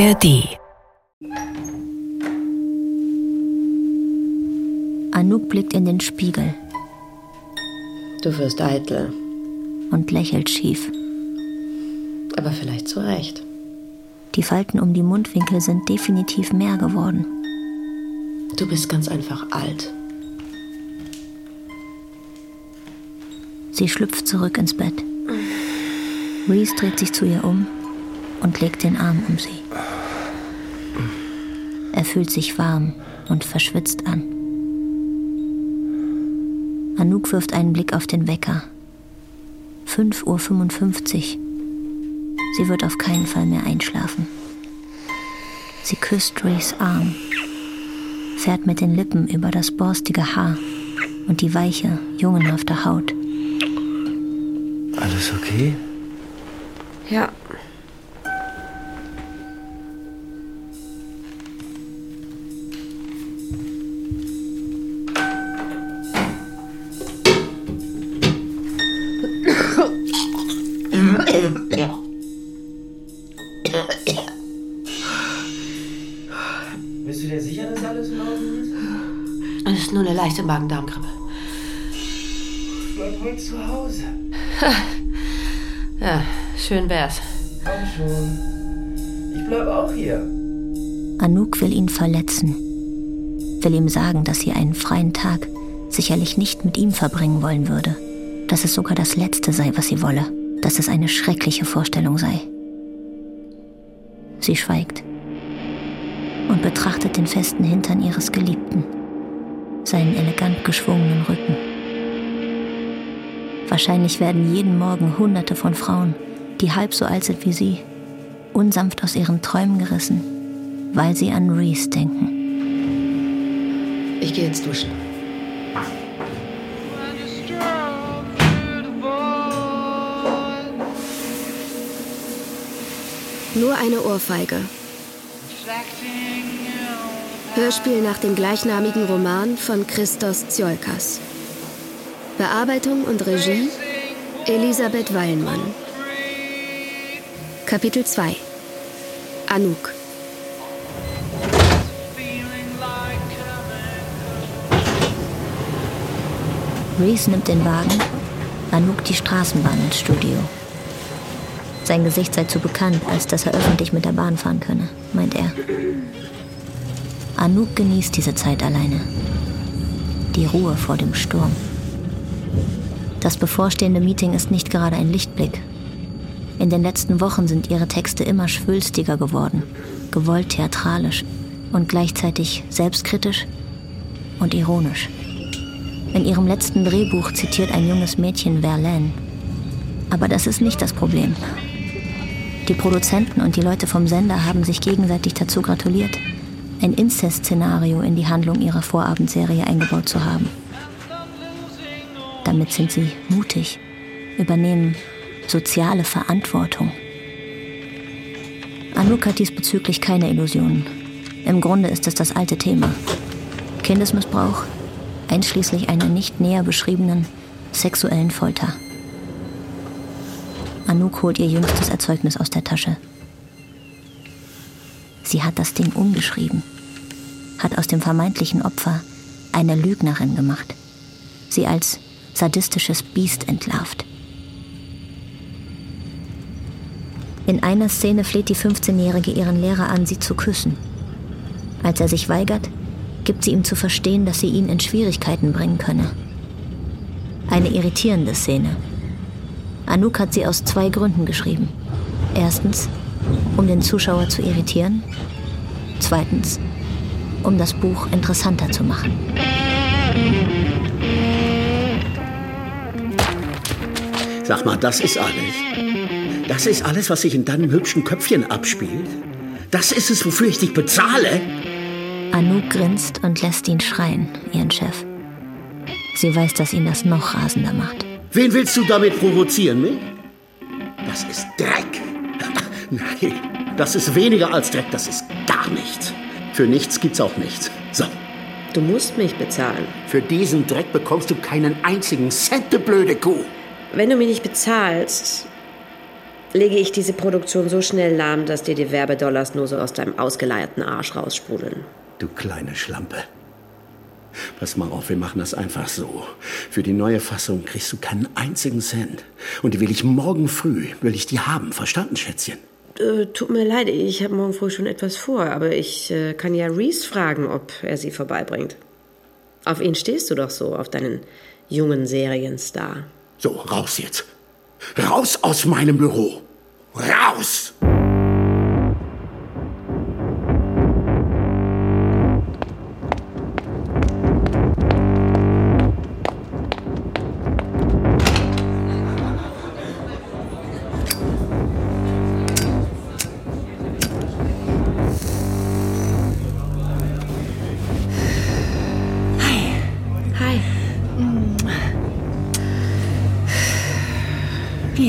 ARD Anouk blickt in den Spiegel Du wirst eitel. und lächelt schief. Aber vielleicht zu Recht. Die Falten um die Mundwinkel sind definitiv mehr geworden. Du bist ganz einfach alt. Sie schlüpft zurück ins Bett. Reese dreht sich zu ihr um und legt den Arm um sie. Er fühlt sich warm und verschwitzt an. Anouk wirft einen Blick auf den Wecker. 5.55 Uhr. Sie wird auf keinen Fall mehr einschlafen. Sie küsst Rees Arm, fährt mit den Lippen über das borstige Haar und die weiche, jungenhafte Haut. Alles okay? Ja. Magen-Darm-Grippe. Bleib heute zu Hause. Ja, schön wär's. Komm schon. Ich bleib auch hier. Anouk will ihn verletzen, will ihm sagen, dass sie einen freien Tag sicherlich nicht mit ihm verbringen wollen würde, dass es sogar das Letzte sei, was sie wolle, dass es eine schreckliche Vorstellung sei. Sie schweigt und betrachtet den festen Hintern ihres Geliebten, seinen elegant geschwungenen Rücken. Wahrscheinlich werden jeden Morgen Hunderte von Frauen, die halb so alt sind wie sie, unsanft aus ihren Träumen gerissen, weil sie an Reese denken. Ich gehe ins Duschen. Nur eine Ohrfeige. Hörspiel nach dem gleichnamigen Roman von Christos Tsiolkas. Bearbeitung und Regie Elisabeth Wallmann. Kapitel 2 Anouk Reese nimmt den Wagen, Anouk die Straßenbahn ins Studio. Sein Gesicht sei zu bekannt, als dass er öffentlich mit der Bahn fahren könne, meint er. Anouk genießt diese Zeit alleine. Die Ruhe vor dem Sturm. Das bevorstehende Meeting ist nicht gerade ein Lichtblick. In den letzten Wochen sind ihre Texte immer schwülstiger geworden, gewollt theatralisch und gleichzeitig selbstkritisch und ironisch. In ihrem letzten Drehbuch zitiert ein junges Mädchen Verlaine. Aber das ist nicht das Problem. Die Produzenten und die Leute vom Sender haben sich gegenseitig dazu gratuliert, ein Inzest-Szenario in die Handlung ihrer Vorabendserie eingebaut zu haben. Damit sind sie mutig, übernehmen soziale Verantwortung. Anouk hat diesbezüglich keine Illusionen. Im Grunde ist es das alte Thema. Kindesmissbrauch, einschließlich einer nicht näher beschriebenen sexuellen Folter. Anouk holt ihr jüngstes Erzeugnis aus der Tasche. Sie hat das Ding umgeschrieben, hat aus dem vermeintlichen Opfer eine Lügnerin gemacht, sie als sadistisches Biest entlarvt. In einer Szene fleht die 15-Jährige ihren Lehrer an, sie zu küssen. Als er sich weigert, gibt sie ihm zu verstehen, dass sie ihn in Schwierigkeiten bringen könne. Eine irritierende Szene. Anouk hat sie aus zwei Gründen geschrieben. Erstens, um den Zuschauer zu irritieren. Zweitens, um das Buch interessanter zu machen. Sag mal, das ist alles. Das ist alles, was sich in deinem hübschen Köpfchen abspielt. Das ist es, wofür ich dich bezahle. Anouk grinst und lässt ihn schreien, ihren Chef. Sie weiß, dass ihn das noch rasender macht. Wen willst du damit provozieren, mich? Das ist Dreck. Nein, das ist weniger als Dreck, das ist gar nichts. Für nichts gibt's auch nichts. So, Du musst mich bezahlen. für diesen Dreck bekommst du keinen einzigen Cent, du blöde Kuh. Wenn du mich nicht bezahlst, lege ich diese Produktion so schnell lahm, dass dir die Werbedollars nur so aus deinem ausgeleierten Arsch raussprudeln. Du kleine Schlampe. Pass mal auf, wir machen das einfach so. Für die neue Fassung kriegst du keinen einzigen Cent. Und die will ich morgen früh, will ich die haben. Verstanden, Schätzchen? Äh, tut mir leid, ich habe morgen früh schon etwas vor, aber ich äh, kann ja Reese fragen, ob er sie vorbeibringt. Auf ihn stehst du doch so, auf deinen jungen Serienstar. So, raus jetzt. Raus aus meinem Büro. Raus!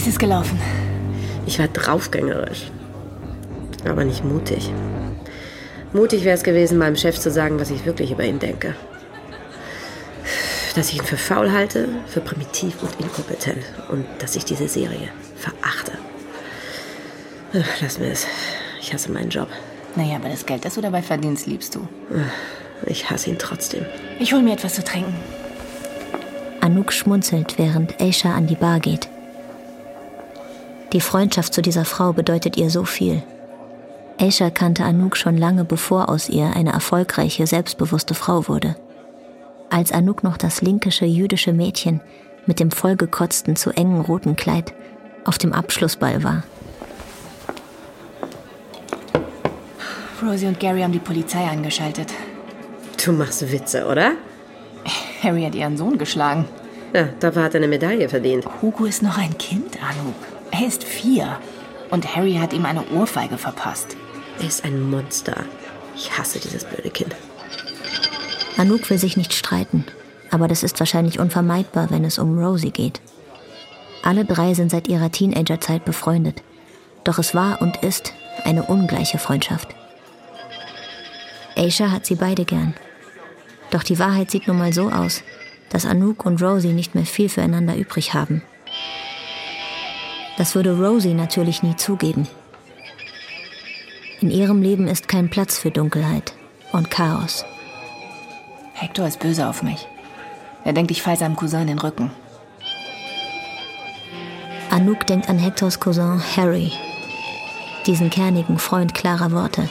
Ist es gelaufen? Ich war draufgängerisch. Aber nicht mutig. Mutig wäre es gewesen, meinem Chef zu sagen, was ich wirklich über ihn denke. Dass ich ihn für faul halte, für primitiv und inkompetent. Und dass ich diese Serie verachte. Ach, Lass mir es. Ich hasse meinen Job. Naja, aber das Geld, das du dabei verdienst, liebst du. Ich hasse ihn trotzdem. Ich hol mir etwas zu trinken. Anouk schmunzelt, während Aisha an die Bar geht. Die Freundschaft zu dieser Frau bedeutet ihr so viel. Aisha kannte Anouk schon lange bevor aus ihr eine erfolgreiche, selbstbewusste Frau wurde. Als Anouk noch das linkische jüdische Mädchen mit dem vollgekotzten, zu engen roten Kleid auf dem Abschlussball war. Rosie und Gary haben die Polizei eingeschaltet. Du machst Witze, oder? Harry hat ihren Sohn geschlagen. Ja, dafür hat er eine Medaille verdient. Hugo ist noch ein Kind, Anouk. Er ist vier. Und Harry hat ihm eine Ohrfeige verpasst. Er ist ein Monster. Ich hasse dieses blöde Kind. Anouk will sich nicht streiten, aber das ist wahrscheinlich unvermeidbar, wenn es um Rosie geht. Alle drei sind seit ihrer Teenagerzeit befreundet. Doch es war und ist eine ungleiche Freundschaft. Aisha hat sie beide gern. Doch die Wahrheit sieht nun mal so aus, dass Anouk und Rosie nicht mehr viel füreinander übrig haben. Das würde Rosie natürlich nie zugeben. In ihrem Leben ist kein Platz für Dunkelheit und Chaos. Hector ist böse auf mich. Er denkt, ich fall seinem Cousin in den Rücken. Anouk denkt an Hectors Cousin Harry, diesen kernigen Freund klarer Worte,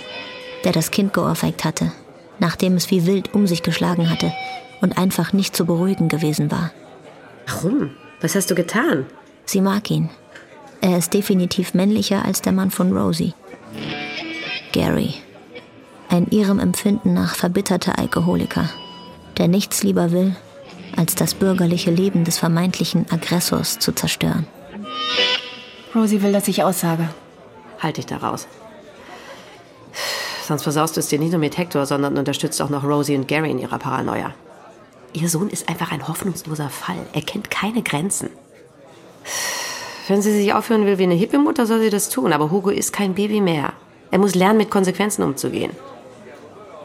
der das Kind geohrfeigt hatte, nachdem es wie wild um sich geschlagen hatte und einfach nicht zu beruhigen gewesen war. Warum? Was hast du getan? Sie mag ihn. Er ist definitiv männlicher als der Mann von Rosie. Gary. Ein ihrem Empfinden nach verbitterter Alkoholiker, der nichts lieber will, als das bürgerliche Leben des vermeintlichen Aggressors zu zerstören. Rosie will, dass ich aussage. Halt dich da raus. Sonst versaust du es dir nicht nur mit Hector, sondern unterstützt auch noch Rosie und Gary in ihrer Paranoia. Ihr Sohn ist einfach ein hoffnungsloser Fall. Er kennt keine Grenzen. Wenn sie sich aufhören will wie eine Hippie-Mutter, soll sie das tun. Aber Hugo ist kein Baby mehr. Er muss lernen, mit Konsequenzen umzugehen.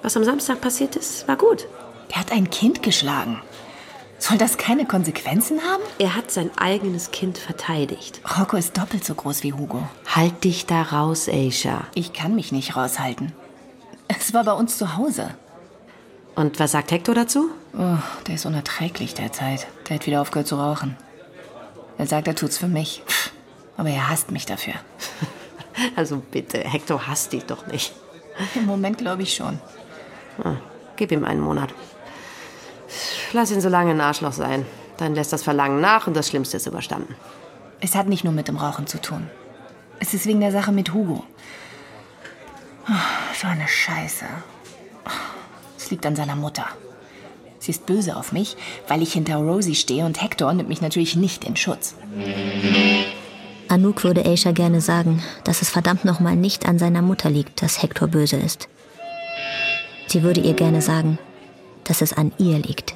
Was am Samstag passiert ist, war gut. Der hat ein Kind geschlagen. Soll das keine Konsequenzen haben? Er hat sein eigenes Kind verteidigt. Rocco ist doppelt so groß wie Hugo. Halt dich da raus, Aisha. Ich kann mich nicht raushalten. Es war bei uns zu Hause. Und was sagt Hector dazu? Oh, der ist unerträglich derzeit. Der hat wieder aufgehört zu rauchen. Er sagt, er tut's für mich. Aber er hasst mich dafür. Also bitte, Hector hasst dich doch nicht. Im Moment glaube ich schon. Ah, Gib ihm einen Monat. Lass ihn so lange ein Arschloch sein. Dann lässt das Verlangen nach und das Schlimmste ist überstanden. Es hat nicht nur mit dem Rauchen zu tun. Es ist wegen der Sache mit Hugo. Ah, So eine Scheiße. Es liegt an seiner Mutter. Sie ist böse auf mich, weil ich hinter Rosie stehe und Hector nimmt mich natürlich nicht in Schutz. Anouk würde Aisha gerne sagen, dass es verdammt nochmal nicht an seiner Mutter liegt, dass Hector böse ist. Sie würde ihr gerne sagen, dass es an ihr liegt,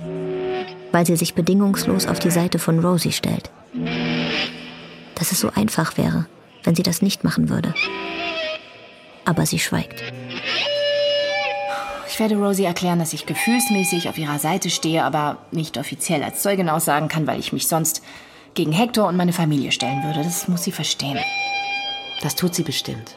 weil sie sich bedingungslos auf die Seite von Rosie stellt. Dass es so einfach wäre, wenn sie das nicht machen würde. Aber sie schweigt. Ich werde Rosie erklären, dass ich gefühlsmäßig auf ihrer Seite stehe, aber nicht offiziell als Zeugin aussagen kann, weil ich mich sonst gegen Hector und meine Familie stellen würde. Das muss sie verstehen. Das tut sie bestimmt.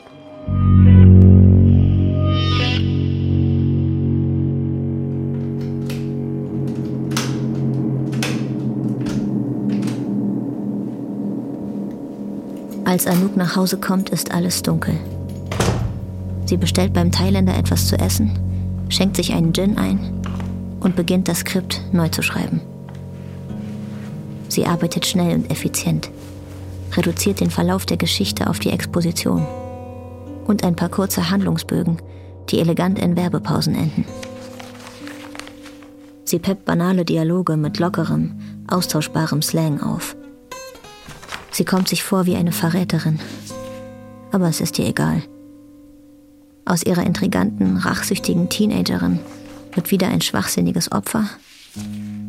Als Anouk nach Hause kommt, ist alles dunkel. Sie bestellt beim Thailänder etwas zu essen, schenkt sich einen Gin ein und beginnt das Skript neu zu schreiben. Sie arbeitet schnell und effizient, reduziert den Verlauf der Geschichte auf die Exposition und ein paar kurze Handlungsbögen, die elegant in Werbepausen enden. Sie peppt banale Dialoge mit lockerem, austauschbarem Slang auf. Sie kommt sich vor wie eine Verräterin, aber es ist ihr egal. Aus ihrer intriganten, rachsüchtigen Teenagerin wird wieder ein schwachsinniges Opfer.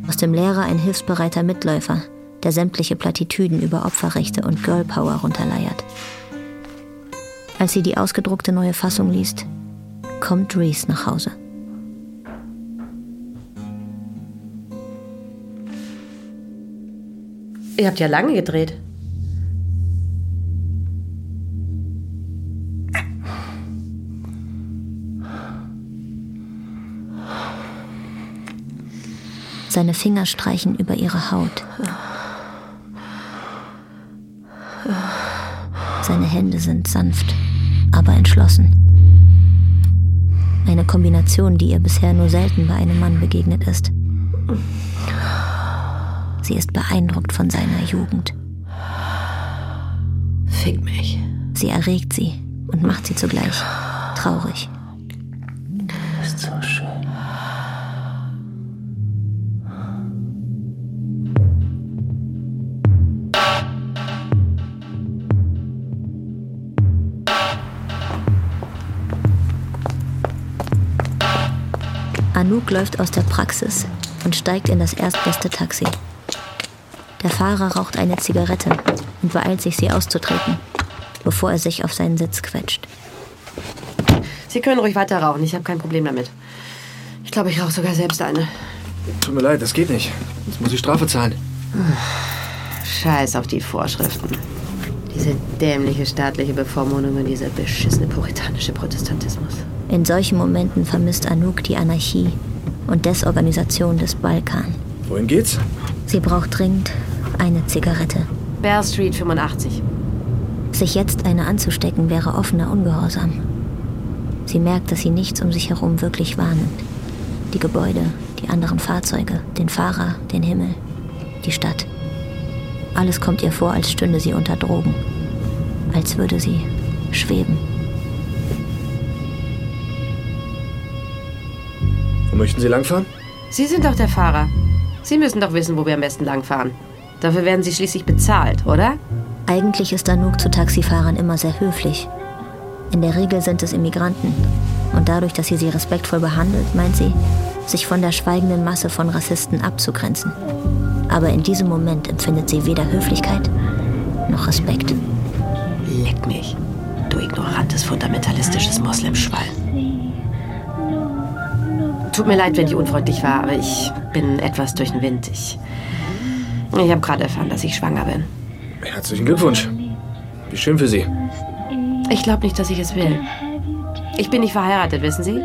Aus dem Lehrer ein hilfsbereiter Mitläufer, der sämtliche Plattitüden über Opferrechte und Girlpower runterleiert. Als sie die ausgedruckte neue Fassung liest, kommt Reese nach Hause. Ihr habt ja lange gedreht. Seine Finger streichen über ihre Haut. Seine Hände sind sanft, aber entschlossen. Eine Kombination, die ihr bisher nur selten bei einem Mann begegnet ist. Sie ist beeindruckt von seiner Jugend. Fick mich. Sie erregt sie und macht sie zugleich traurig. Läuft aus der Praxis und steigt in das erstbeste Taxi. Der Fahrer raucht eine Zigarette und beeilt sich, sie auszutreten, bevor er sich auf seinen Sitz quetscht. Sie können ruhig weiter rauchen, ich habe kein Problem damit. Ich glaube, ich rauche sogar selbst eine. Tut mir leid, das geht nicht. Jetzt muss ich Strafe zahlen. Scheiß auf die Vorschriften. Diese dämliche staatliche Bevormundung und dieser beschissene puritanische Protestantismus. In solchen Momenten vermisst Anouk die Anarchie und Desorganisation des Balkan. Wohin geht's? Sie braucht dringend eine Zigarette. Bear Street 85. Sich jetzt eine anzustecken wäre offener Ungehorsam. Sie merkt, dass sie nichts um sich herum wirklich wahrnimmt. Die Gebäude, die anderen Fahrzeuge, den Fahrer, den Himmel, die Stadt. Alles kommt ihr vor, als stünde sie unter Drogen. Als würde sie schweben. Wo möchten Sie langfahren? Sie sind doch der Fahrer. Sie müssen doch wissen, wo wir am besten langfahren. Dafür werden Sie schließlich bezahlt, oder? Eigentlich ist Anouk zu Taxifahrern immer sehr höflich. In der Regel sind es Immigranten. Und dadurch, dass sie sie respektvoll behandelt, meint sie, sich von der schweigenden Masse von Rassisten abzugrenzen. Aber in diesem Moment empfindet sie weder Höflichkeit noch Respekt. Leck mich. Du ignorantes, fundamentalistisches Moslemschwein. Tut mir leid, wenn ich unfreundlich war, aber ich bin etwas durch den Wind. Ich, ich habe gerade erfahren, dass ich schwanger bin. Herzlichen Glückwunsch. Wie schön für Sie. Ich glaube nicht, dass ich es will. Ich bin nicht verheiratet, wissen Sie?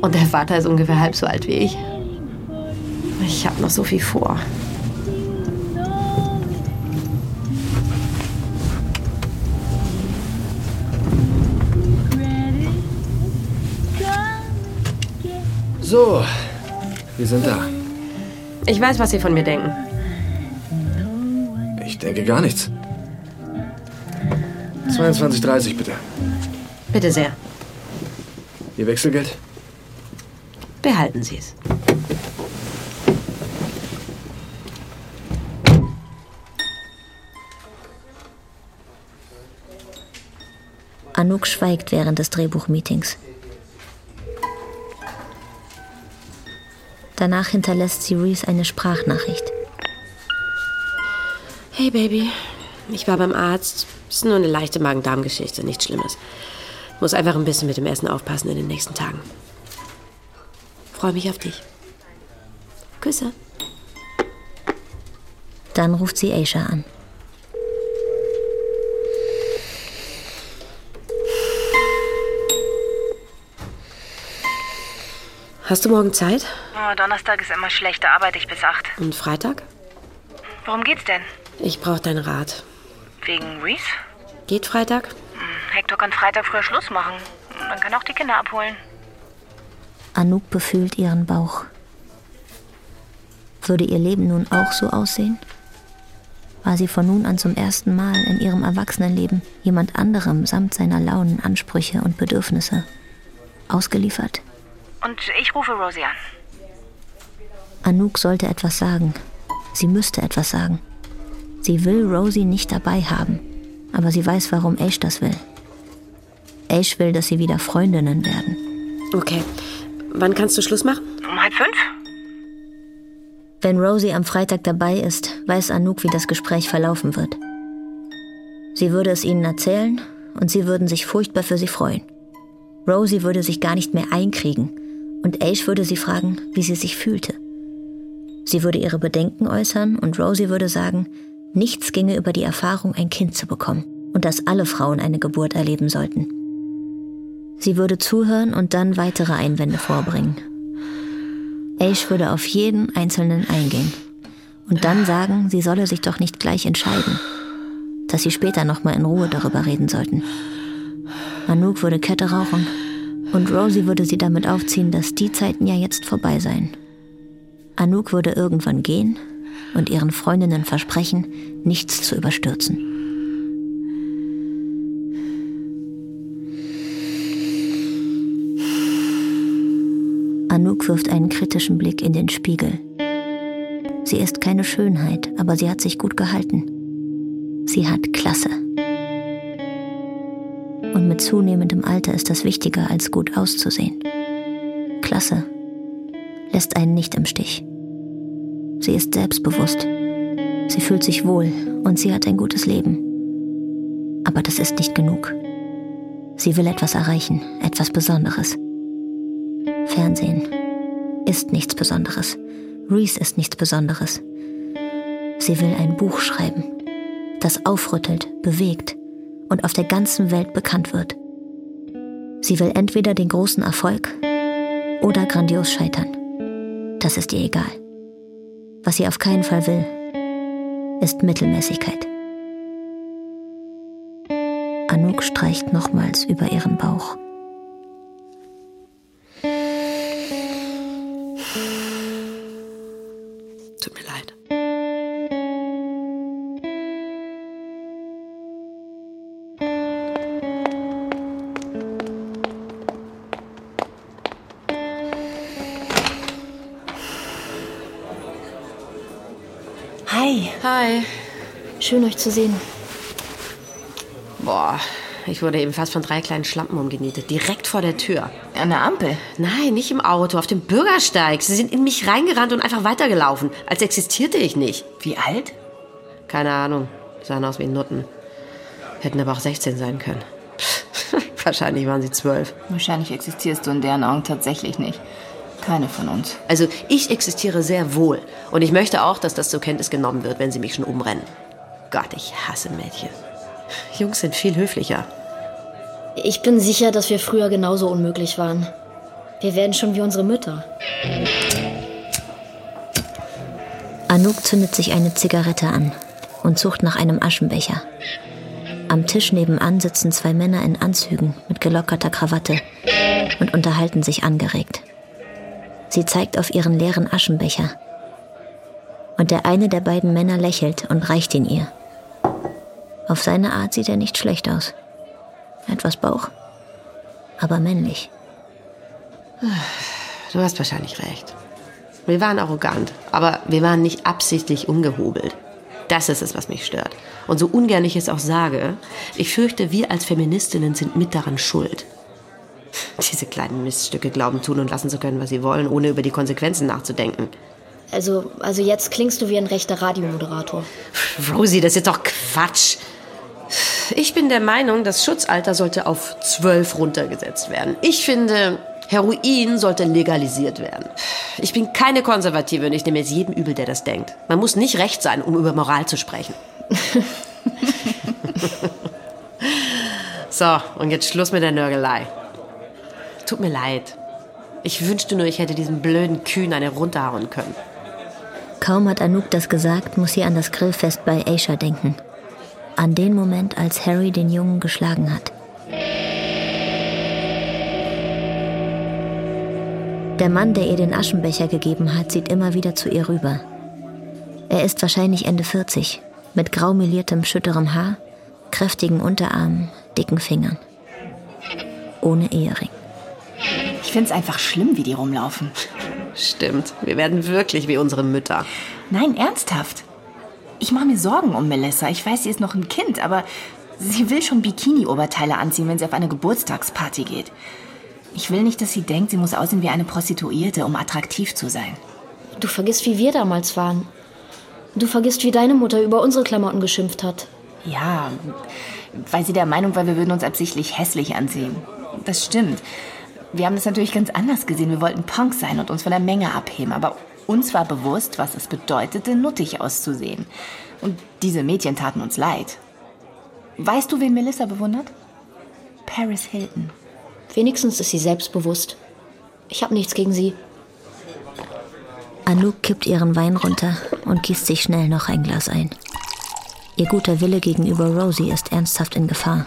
Und der Vater ist ungefähr halb so alt wie ich. Ich habe noch so viel vor. So, wir sind da. Ich weiß, was Sie von mir denken. Ich denke gar nichts. 22,30 bitte. Bitte sehr. Ihr Wechselgeld? Behalten Sie es. Anouk schweigt während des Drehbuchmeetings. Danach hinterlässt sie Reese eine Sprachnachricht. Hey Baby, ich war beim Arzt. Ist nur eine leichte Magen-Darm-Geschichte, nichts Schlimmes. Muss einfach ein bisschen mit dem Essen aufpassen in den nächsten Tagen. Freue mich auf dich. Küsse. Dann ruft sie Aisha an. Hast du morgen Zeit? Oh, Donnerstag ist immer schlecht, da arbeite ich bis acht. Und Freitag? Worum geht's denn? Ich brauche deinen Rat. Wegen Reese? Geht Freitag? Hector kann Freitag früher Schluss machen. Man kann auch die Kinder abholen. Anouk befühlt ihren Bauch. Würde ihr Leben nun auch so aussehen? War sie von nun an zum ersten Mal in ihrem Erwachsenenleben jemand anderem samt seiner Launen, Ansprüche und Bedürfnisse ausgeliefert? Und ich rufe Rosie an. Anouk sollte etwas sagen. Sie müsste etwas sagen. Sie will Rosie nicht dabei haben, aber sie weiß, warum Ash das will. Ash will, dass sie wieder Freundinnen werden. Okay. Wann kannst du Schluss machen? Um halb fünf? Wenn Rosie am Freitag dabei ist, weiß Anouk, wie das Gespräch verlaufen wird. Sie würde es ihnen erzählen und sie würden sich furchtbar für sie freuen. Rosie würde sich gar nicht mehr einkriegen und Ace würde sie fragen, wie sie sich fühlte. Sie würde ihre Bedenken äußern und Rosie würde sagen, nichts ginge über die Erfahrung, ein Kind zu bekommen und dass alle Frauen eine Geburt erleben sollten. Sie würde zuhören und dann weitere Einwände vorbringen. Ace würde auf jeden einzelnen eingehen und dann sagen, sie solle sich doch nicht gleich entscheiden, dass sie später nochmal in Ruhe darüber reden sollten. Anouk würde Kette rauchen und Rosie würde sie damit aufziehen, dass die Zeiten ja jetzt vorbei seien. Anouk würde irgendwann gehen und ihren Freundinnen versprechen, nichts zu überstürzen. Anouk wirft einen kritischen Blick in den Spiegel. Sie ist keine Schönheit, aber sie hat sich gut gehalten. Sie hat Klasse. Und mit zunehmendem Alter ist das wichtiger, als gut auszusehen. Klasse lässt einen nicht im Stich. Sie ist selbstbewusst. Sie fühlt sich wohl und sie hat ein gutes Leben. Aber das ist nicht genug. Sie will etwas erreichen, etwas Besonderes. Fernsehen ist nichts Besonderes. Reese ist nichts Besonderes. Sie will ein Buch schreiben, das aufrüttelt, bewegt und auf der ganzen Welt bekannt wird. Sie will entweder den großen Erfolg oder grandios scheitern. Das ist ihr egal. Was sie auf keinen Fall will, ist Mittelmäßigkeit. Anouk streicht nochmals über ihren Bauch. Schön euch zu sehen. Boah, ich wurde eben fast von drei kleinen Schlampen umgenietet. Direkt vor der Tür. An der Ampel. Nein, nicht im Auto, auf dem Bürgersteig. Sie sind in mich reingerannt und einfach weitergelaufen. Als existierte ich nicht. Wie alt? Keine Ahnung. Sahen aus wie Nutten. Hätten aber auch 16 sein können. Wahrscheinlich waren sie zwölf. Wahrscheinlich existierst du in deren Augen tatsächlich nicht. Keine von uns. Also ich existiere sehr wohl. Und ich möchte auch, dass das zur Kenntnis genommen wird, wenn sie mich schon umrennen. Gott, ich hasse Mädchen. Jungs sind viel höflicher. Ich bin sicher, dass wir früher genauso unmöglich waren. Wir werden schon wie unsere Mütter. Anouk zündet sich eine Zigarette an und sucht nach einem Aschenbecher. Am Tisch nebenan sitzen zwei Männer in Anzügen mit gelockerter Krawatte und unterhalten sich angeregt. Sie zeigt auf ihren leeren Aschenbecher. Und der eine der beiden Männer lächelt und reicht ihn ihr. Auf seine Art sieht er nicht schlecht aus. Etwas Bauch, aber männlich. Du hast wahrscheinlich recht. Wir waren arrogant, aber wir waren nicht absichtlich ungehobelt. Das ist es, was mich stört. Und so ungern ich es auch sage, ich fürchte, wir als Feministinnen sind mit daran schuld. Diese kleinen Miststücke glauben tun und lassen zu können, was sie wollen, ohne über die Konsequenzen nachzudenken. Also, also jetzt klingst du wie ein rechter Radiomoderator. Rosie, das ist doch Quatsch. Ich bin der Meinung, das Schutzalter sollte auf zwölf runtergesetzt werden. Ich finde, Heroin sollte legalisiert werden. Ich bin keine Konservative und ich nehme jetzt jedem übel, der das denkt. Man muss nicht recht sein, um über Moral zu sprechen. so, und jetzt Schluss mit der Nörgelei. Tut mir leid. Ich wünschte nur, ich hätte diesen blöden Kühen eine runterhauen können. Kaum hat Anouk das gesagt, muss sie an das Grillfest bei Aisha denken. An den Moment, als Harry den Jungen geschlagen hat. Der Mann, der ihr den Aschenbecher gegeben hat, sieht immer wieder zu ihr rüber. Er ist wahrscheinlich Ende 40, mit grau meliertem, schütterem Haar, kräftigen Unterarmen, dicken Fingern. Ohne Ehering. Ich find's einfach schlimm, wie die rumlaufen. Stimmt, wir werden wirklich wie unsere Mütter. Nein, ernsthaft. Ich mache mir Sorgen um Melissa. Ich weiß, sie ist noch ein Kind, aber sie will schon Bikini-Oberteile anziehen, wenn sie auf eine Geburtstagsparty geht. Ich will nicht, dass sie denkt, sie muss aussehen wie eine Prostituierte, um attraktiv zu sein. Du vergisst, wie wir damals waren. Du vergisst, wie deine Mutter über unsere Klamotten geschimpft hat. Ja, weil sie der Meinung war, wir würden uns absichtlich hässlich ansehen. Das stimmt. Wir haben das natürlich ganz anders gesehen. Wir wollten Punk sein und uns von der Menge abheben. Aber uns war bewusst, was es bedeutete, nuttig auszusehen. Und diese Mädchen taten uns leid. Weißt du, wen Melissa bewundert? Paris Hilton. Wenigstens ist sie selbstbewusst. Ich habe nichts gegen sie. Anouk kippt ihren Wein runter und gießt sich schnell noch ein Glas ein. Ihr guter Wille gegenüber Rosie ist ernsthaft in Gefahr.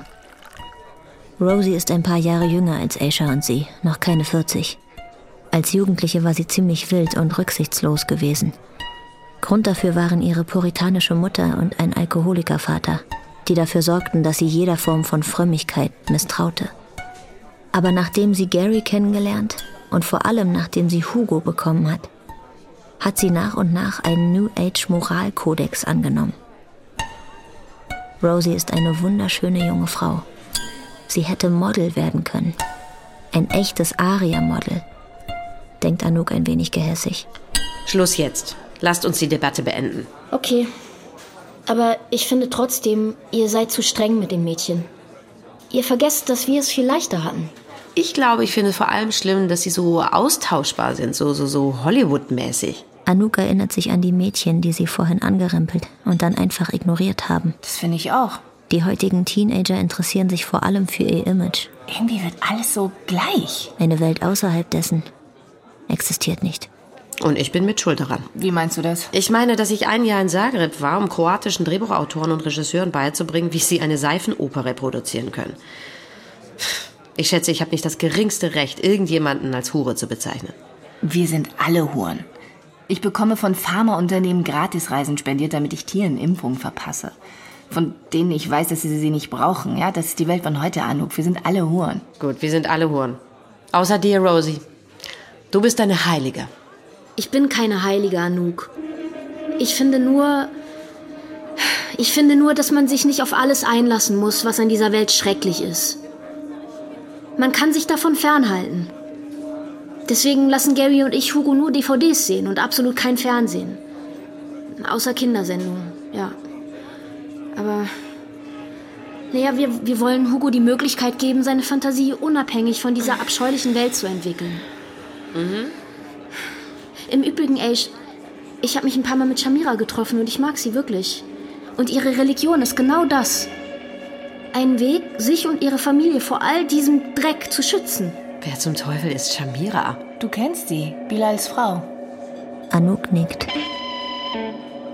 Rosie ist ein paar Jahre jünger als Aisha und sie, noch keine 40. Als Jugendliche war sie ziemlich wild und rücksichtslos gewesen. Grund dafür waren ihre puritanische Mutter und ein Alkoholikervater, die dafür sorgten, dass sie jeder Form von Frömmigkeit misstraute. Aber nachdem sie Gary kennengelernt und vor allem nachdem sie Hugo bekommen hat, hat sie nach und nach einen New Age Moralkodex angenommen. Rosie ist eine wunderschöne junge Frau. Sie hätte Model werden können. Ein echtes Aria-Model. Denkt Anouk ein wenig gehässig. Schluss jetzt. Lasst uns die Debatte beenden. Okay. Aber ich finde trotzdem, ihr seid zu streng mit dem Mädchen. Ihr vergesst, dass wir es viel leichter hatten. Ich glaube, ich finde vor allem schlimm, dass sie so austauschbar sind, so, so, so Hollywood-mäßig. Anouk erinnert sich an die Mädchen, die sie vorhin angerempelt und dann einfach ignoriert haben. Das finde ich auch. Die heutigen Teenager interessieren sich vor allem für ihr Image. Irgendwie wird alles so gleich. Eine Welt außerhalb dessen existiert nicht. Und ich bin mit Schuld daran. Wie meinst du das? Ich meine, dass ich ein Jahr in Zagreb war, um kroatischen Drehbuchautoren und Regisseuren beizubringen, wie sie eine Seifenoper reproduzieren können. Ich schätze, ich habe nicht das geringste Recht, irgendjemanden als Hure zu bezeichnen. Wir sind alle Huren. Ich bekomme von Pharmaunternehmen Gratisreisen spendiert, damit ich Tieren Impfungen verpasse. Von denen ich weiß, dass sie sie nicht brauchen. Ja, das ist die Welt von heute, Anouk. Wir sind alle Huren. Gut, wir sind alle Huren. Außer dir, Rosie. Du bist eine Heilige. Ich bin keine Heilige, Anouk. Ich finde nur. Ich finde nur, dass man sich nicht auf alles einlassen muss, was an dieser Welt schrecklich ist. Man kann sich davon fernhalten. Deswegen lassen Gary und ich Hugo nur DVDs sehen und absolut kein Fernsehen. Außer Kindersendungen, ja. Aber. Naja, wir, wir wollen Hugo die Möglichkeit geben, seine Fantasie unabhängig von dieser abscheulichen Welt zu entwickeln. Mhm. Im Übrigen, Ace, ich habe mich ein paar Mal mit Shamira getroffen und ich mag sie wirklich. Und ihre Religion ist genau das. Ein Weg, sich und ihre Familie vor all diesem Dreck zu schützen. Wer zum Teufel ist Shamira? Du kennst sie, Bilals Frau. Anouk nickt.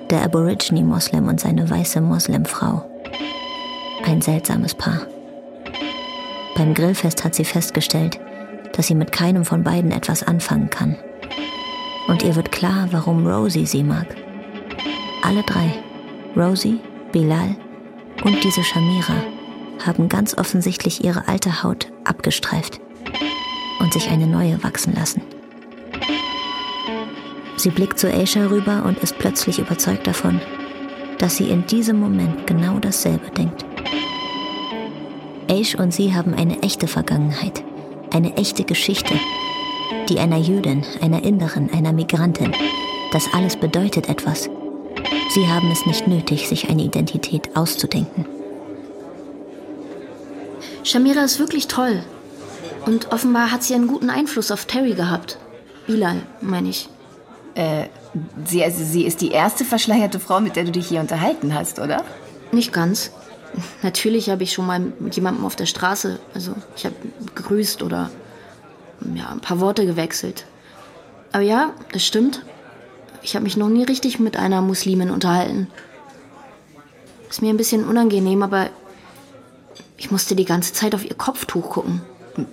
Der Aborigine-Moslem und seine weiße Moslemfrau. Ein seltsames Paar. Beim Grillfest hat sie festgestellt, dass sie mit keinem von beiden etwas anfangen kann. Und ihr wird klar, warum Rosie sie mag. Alle drei, Rosie, Bilal und diese Shamira, haben ganz offensichtlich ihre alte Haut abgestreift und sich eine neue wachsen lassen. Sie blickt zu Aisha rüber und ist plötzlich überzeugt davon, dass sie in diesem Moment genau dasselbe denkt. Aish und sie haben eine echte Vergangenheit, eine echte Geschichte, die einer Jüdin, einer Inderin, einer Migrantin. Das alles bedeutet etwas. Sie haben es nicht nötig, sich eine Identität auszudenken. Shamira ist wirklich toll. Und offenbar hat sie einen guten Einfluss auf Terry gehabt. Bilal, meine ich. Äh, sie, also, sie ist die erste verschleierte Frau, mit der du dich hier unterhalten hast, oder? Nicht ganz. Natürlich habe ich schon mal mit jemandem auf der Straße, also ich habe gegrüßt oder ja, ein paar Worte gewechselt. Aber ja, es stimmt. Ich habe mich noch nie richtig mit einer Muslimin unterhalten. Ist mir ein bisschen unangenehm, aber ich musste die ganze Zeit auf ihr Kopftuch gucken.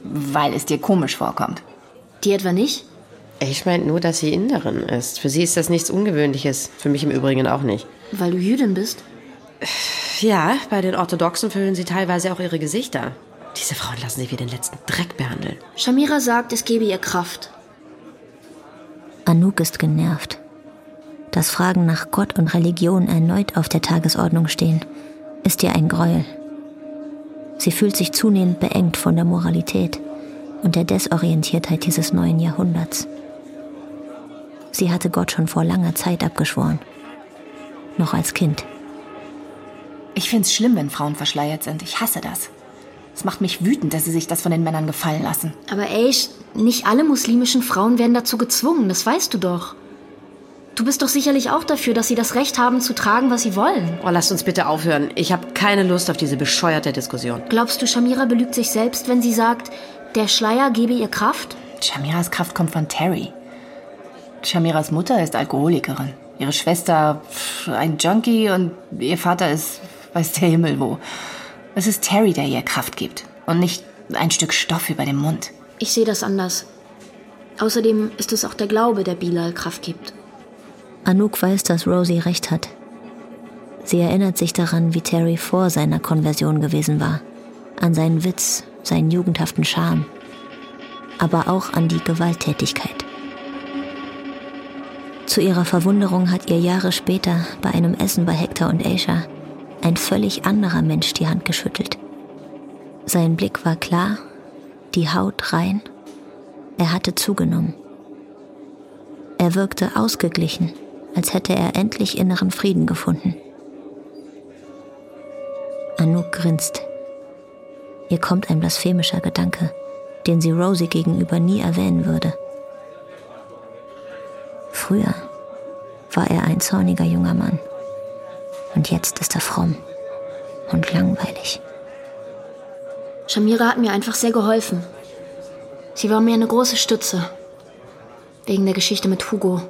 Weil es dir komisch vorkommt. Die etwa nicht? Ich meine nur, dass sie Inderin ist. Für sie ist das nichts Ungewöhnliches. Für mich im Übrigen auch nicht. Weil du Jüdin bist? Ja, bei den Orthodoxen füllen sie teilweise auch ihre Gesichter. Diese Frauen lassen sich wie den letzten Dreck behandeln. Shamira sagt, es gebe ihr Kraft. Anouk ist genervt. Dass Fragen nach Gott und Religion erneut auf der Tagesordnung stehen, ist ihr ein Gräuel. Sie fühlt sich zunehmend beengt von der Moralität und der Desorientiertheit dieses neuen Jahrhunderts. Sie hatte Gott schon vor langer Zeit abgeschworen. Noch als Kind. Ich find's schlimm, wenn Frauen verschleiert sind. Ich hasse das. Es macht mich wütend, dass sie sich das von den Männern gefallen lassen. Aber ey, nicht alle muslimischen Frauen werden dazu gezwungen, das weißt du doch. Du bist doch sicherlich auch dafür, dass sie das Recht haben zu tragen, was sie wollen. Oh, lasst uns bitte aufhören. Ich habe keine Lust auf diese bescheuerte Diskussion. Glaubst du, Shamira belügt sich selbst, wenn sie sagt, der Schleier gebe ihr Kraft? Shamiras Kraft kommt von Terry. Shamiras Mutter ist Alkoholikerin. Ihre Schwester pff, ein Junkie und ihr Vater ist weiß der Himmel wo. Es ist Terry, der ihr Kraft gibt und nicht ein Stück Stoff über dem Mund. Ich sehe das anders. Außerdem ist es auch der Glaube, der Bilal Kraft gibt. Anouk weiß, dass Rosie recht hat. Sie erinnert sich daran, wie Terry vor seiner Konversion gewesen war. An seinen Witz, seinen jugendhaften Charme. Aber auch an die Gewalttätigkeit. Zu ihrer Verwunderung hat ihr Jahre später bei einem Essen bei Hector und Aisha ein völlig anderer Mensch die Hand geschüttelt. Sein Blick war klar, die Haut rein. Er hatte zugenommen. Er wirkte ausgeglichen, als hätte er endlich inneren Frieden gefunden. Anouk grinst. Ihr kommt ein blasphemischer Gedanke, den sie Rosie gegenüber nie erwähnen würde. Früher war er ein zorniger junger Mann. Und jetzt ist er fromm und langweilig. Shamira hat mir einfach sehr geholfen. Sie war mir eine große Stütze. Wegen der Geschichte mit Hugo.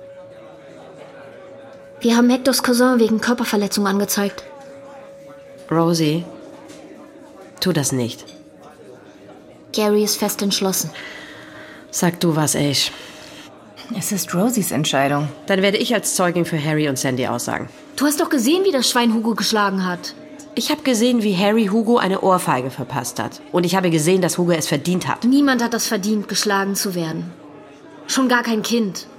Wir haben Hectors Cousin wegen Körperverletzung angezeigt. Rosie, tu das nicht. Gary ist fest entschlossen. Sag du was, Ash. Es ist Rosies Entscheidung. Dann werde ich als Zeugin für Harry und Sandy aussagen. Du hast doch gesehen, wie das Schwein Hugo geschlagen hat. Ich habe gesehen, wie Harry Hugo eine Ohrfeige verpasst hat. Und ich habe gesehen, dass Hugo es verdient hat. Niemand hat das verdient, geschlagen zu werden. Schon gar kein Kind.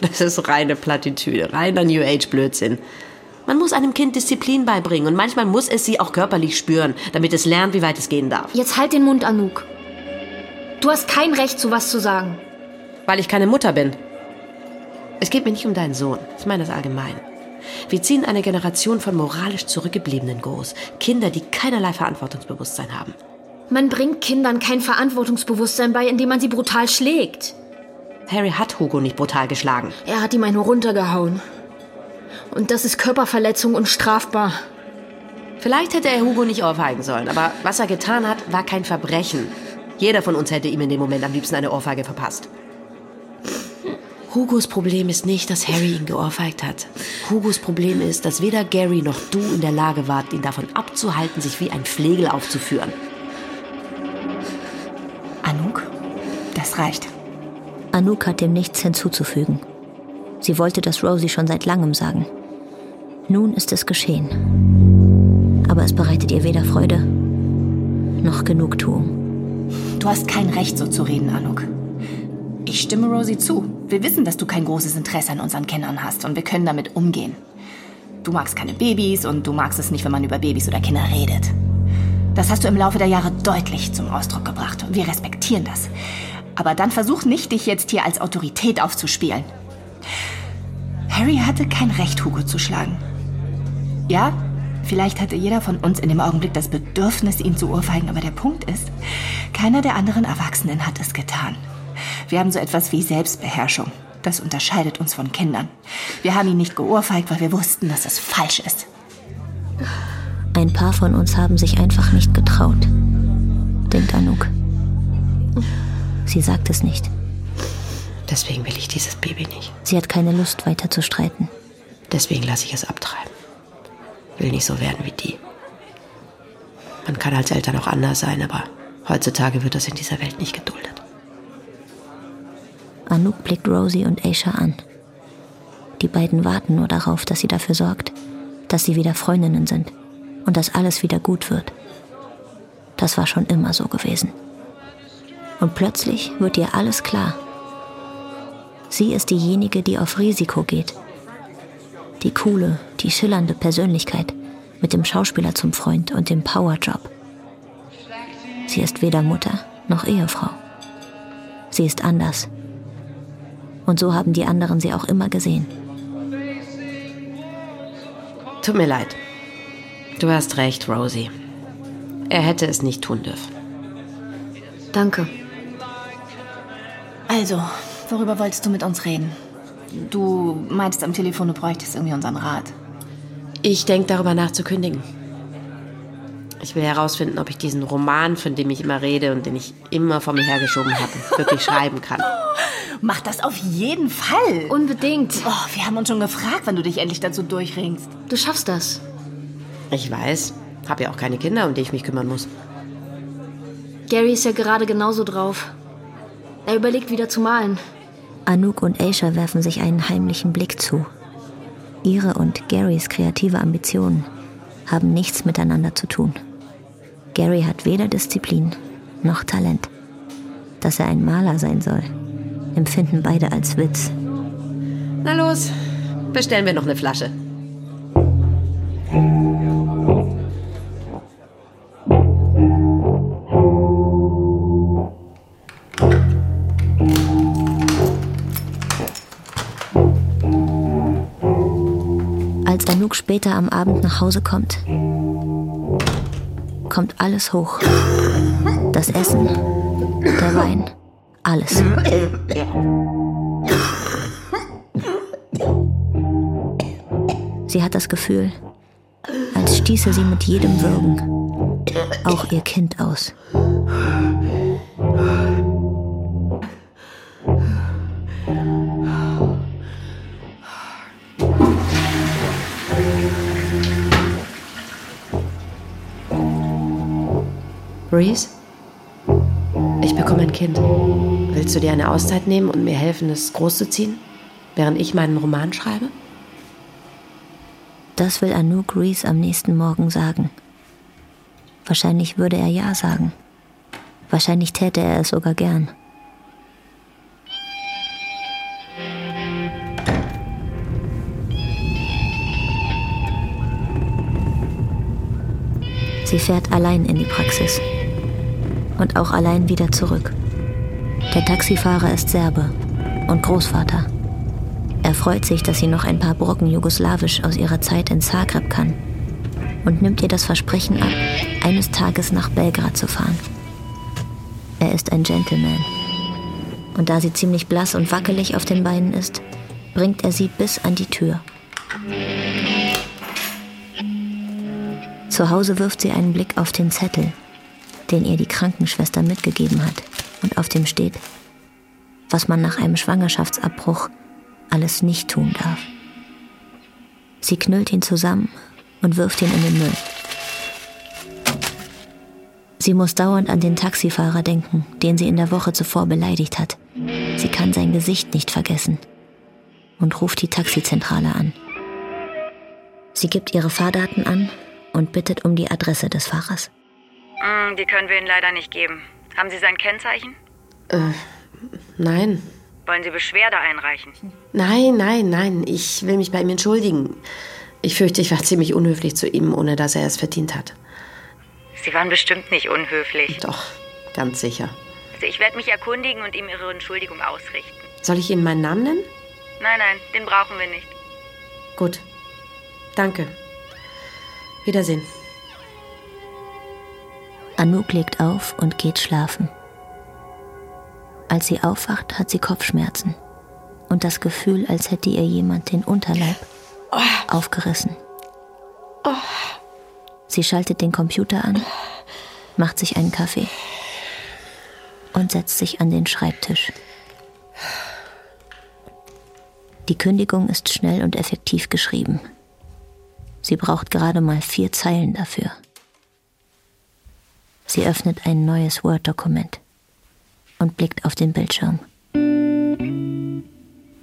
Das ist reine Plattitüde, reiner New Age Blödsinn. Man muss einem Kind Disziplin beibringen und manchmal muss es sie auch körperlich spüren, damit es lernt, wie weit es gehen darf. Jetzt halt den Mund, Anouk. Du hast kein Recht, zu was zu sagen. Weil ich keine Mutter bin. Es geht mir nicht um deinen Sohn. Ich meine das allgemein. Wir ziehen eine Generation von moralisch Zurückgebliebenen groß. Kinder, die keinerlei Verantwortungsbewusstsein haben. Man bringt Kindern kein Verantwortungsbewusstsein bei, indem man sie brutal schlägt. Harry hat Hugo nicht brutal geschlagen. Er hat ihm einen runtergehauen. Und das ist Körperverletzung und strafbar. Vielleicht hätte er Hugo nicht ohrfeigen sollen, aber was er getan hat, war kein Verbrechen. Jeder von uns hätte ihm in dem Moment am liebsten eine Ohrfeige verpasst. Hugos Problem ist nicht, dass Harry ihn geohrfeigt hat. Hugos Problem ist, dass weder Gary noch du in der Lage wart, ihn davon abzuhalten, sich wie ein Flegel aufzuführen. Anouk, das reicht. Anouk hat dem nichts hinzuzufügen. Sie wollte das Rosie schon seit langem sagen. Nun ist es geschehen. Aber es bereitet ihr weder Freude noch Genugtuung. Du hast kein Recht, so zu reden, Anouk. Ich stimme Rosie zu. Wir wissen, dass du kein großes Interesse an unseren Kindern hast und wir können damit umgehen. Du magst keine Babys und du magst es nicht, wenn man über Babys oder Kinder redet. Das hast du im Laufe der Jahre deutlich zum Ausdruck gebracht und wir respektieren das. Aber dann versuch nicht, dich jetzt hier als Autorität aufzuspielen. Harry hatte kein Recht, Hugo zu schlagen. Ja, vielleicht hatte jeder von uns in dem Augenblick das Bedürfnis, ihn zu ohrfeigen, aber der Punkt ist, keiner der anderen Erwachsenen hat es getan. Wir haben so etwas wie Selbstbeherrschung. Das unterscheidet uns von Kindern. Wir haben ihn nicht geohrfeigt, weil wir wussten, dass es falsch ist. Ein paar von uns haben sich einfach nicht getraut, denkt Anouk. Sie sagt es nicht. Deswegen will ich dieses Baby nicht. Sie hat keine Lust, weiter zu streiten. Deswegen lasse ich es abtreiben. Will nicht so werden wie die. Man kann als Eltern auch anders sein, aber heutzutage wird das in dieser Welt nicht geduldet. Anouk blickt Rosie und Aisha an. Die beiden warten nur darauf, dass sie dafür sorgt, dass sie wieder Freundinnen sind und dass alles wieder gut wird. Das war schon immer so gewesen. Und plötzlich wird ihr alles klar. Sie ist diejenige, die auf Risiko geht. Die coole, die schillernde Persönlichkeit mit dem Schauspieler zum Freund und dem Powerjob. Sie ist weder Mutter noch Ehefrau. Sie ist anders. Und so haben die anderen sie auch immer gesehen. Tut mir leid. Du hast recht, Rosie. Er hätte es nicht tun dürfen. Danke. Also, worüber wolltest du mit uns reden? Du meintest am Telefon, du bräuchtest irgendwie unseren Rat. Ich denke darüber nach zu kündigen. Ich will herausfinden, ob ich diesen Roman, von dem ich immer rede und den ich immer vor mir hergeschoben habe, wirklich schreiben kann. Mach das auf jeden Fall. Unbedingt. Oh, wir haben uns schon gefragt, wann du dich endlich dazu durchringst. Du schaffst das. Ich weiß, habe ja auch keine Kinder, um die ich mich kümmern muss. Gary ist ja gerade genauso drauf. Er überlegt wieder zu malen. Anouk und Aisha werfen sich einen heimlichen Blick zu. Ihre und Garys kreative Ambitionen haben nichts miteinander zu tun. Gary hat weder Disziplin noch Talent. Dass er ein Maler sein soll, empfinden beide als Witz. Na los, bestellen wir noch eine Flasche. Als Anouk später am Abend nach Hause kommt, kommt alles hoch. Das Essen, der Wein, alles. Sie hat das Gefühl, als stieße sie mit jedem Würgen auch ihr Kind aus. Reese? Ich bekomme ein Kind. Willst du dir eine Auszeit nehmen und mir helfen, es großzuziehen, während ich meinen Roman schreibe? Das will Anouk Reese am nächsten Morgen sagen. Wahrscheinlich würde er ja sagen. Wahrscheinlich täte er es sogar gern. Sie fährt allein in die Praxis und auch allein wieder zurück. Der Taxifahrer ist Serbe und Großvater. Er freut sich, dass sie noch ein paar Brocken Jugoslawisch aus ihrer Zeit in Zagreb kann und nimmt ihr das Versprechen ab, eines Tages nach Belgrad zu fahren. Er ist ein Gentleman. Und da sie ziemlich blass und wackelig auf den Beinen ist, bringt er sie bis an die Tür. Zu Hause wirft sie einen Blick auf den Zettel, den ihr die Krankenschwester mitgegeben hat und auf dem steht, was man nach einem Schwangerschaftsabbruch alles nicht tun darf. Sie knüllt ihn zusammen und wirft ihn in den Müll. Sie muss dauernd an den Taxifahrer denken, den sie in der Woche zuvor beleidigt hat. Sie kann sein Gesicht nicht vergessen und ruft die Taxizentrale an. Sie gibt ihre Fahrdaten an und bittet um die Adresse des Fahrers. Mm, Die können wir Ihnen leider nicht geben. Haben Sie sein Kennzeichen? Äh, nein. Wollen Sie Beschwerde einreichen? Nein, nein, nein. Ich will mich bei ihm entschuldigen. Ich fürchte, ich war ziemlich unhöflich zu ihm, ohne dass er es verdient hat. Sie waren bestimmt nicht unhöflich. Doch, ganz sicher. Also ich werde mich erkundigen und ihm Ihre Entschuldigung ausrichten. Soll ich Ihnen meinen Namen nennen? Nein, nein, den brauchen wir nicht. Gut. Danke. Wiedersehen. Anouk legt auf und geht schlafen. Als sie aufwacht, hat sie Kopfschmerzen und das Gefühl, als hätte ihr jemand den Unterleib aufgerissen. Sie schaltet den Computer an, macht sich einen Kaffee und setzt sich an den Schreibtisch. Die Kündigung ist schnell und effektiv geschrieben. Sie braucht gerade mal vier Zeilen dafür. Sie öffnet ein neues Word-Dokument und blickt auf den Bildschirm.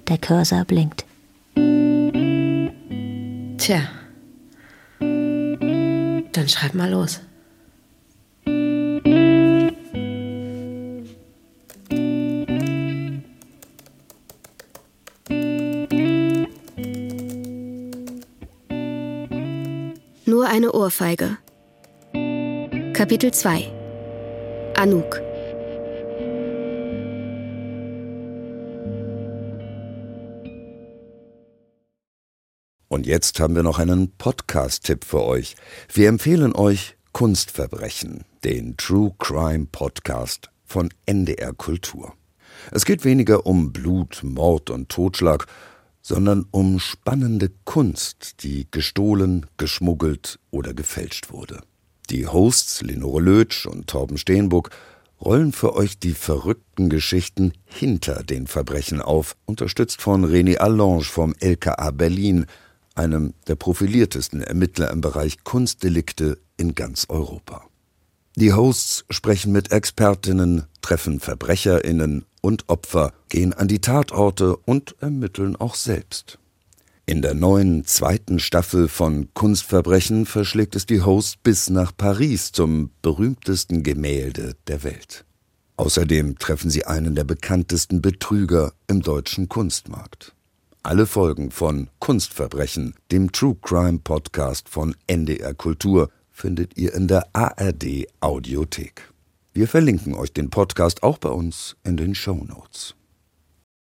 Der Cursor blinkt. Tja. Dann schreib mal los. Nur eine Ohrfeige. Kapitel 2 Anouk Und jetzt haben wir noch einen Podcast-Tipp für euch. Wir empfehlen euch Kunstverbrechen, den True Crime Podcast von NDR Kultur. Es geht weniger um Blut, Mord und Totschlag, sondern um spannende Kunst, die gestohlen, geschmuggelt oder gefälscht wurde. Die Hosts Lenore Lötsch und Torben Steenbuck rollen für euch die verrückten Geschichten hinter den Verbrechen auf, unterstützt von René Allange vom LKA Berlin, einem der profiliertesten Ermittler im Bereich Kunstdelikte in ganz Europa. Die Hosts sprechen mit Expertinnen, treffen Verbrecherinnen und Opfer, gehen an die Tatorte und ermitteln auch selbst. In der neuen zweiten Staffel von Kunstverbrechen verschlägt es die Hosts bis nach Paris zum berühmtesten Gemälde der Welt. Außerdem treffen sie einen der bekanntesten Betrüger im deutschen Kunstmarkt. Alle Folgen von Kunstverbrechen, dem True Crime Podcast von NDR Kultur, findet ihr in der ARD Audiothek. Wir verlinken euch den Podcast auch bei uns in den Show Notes.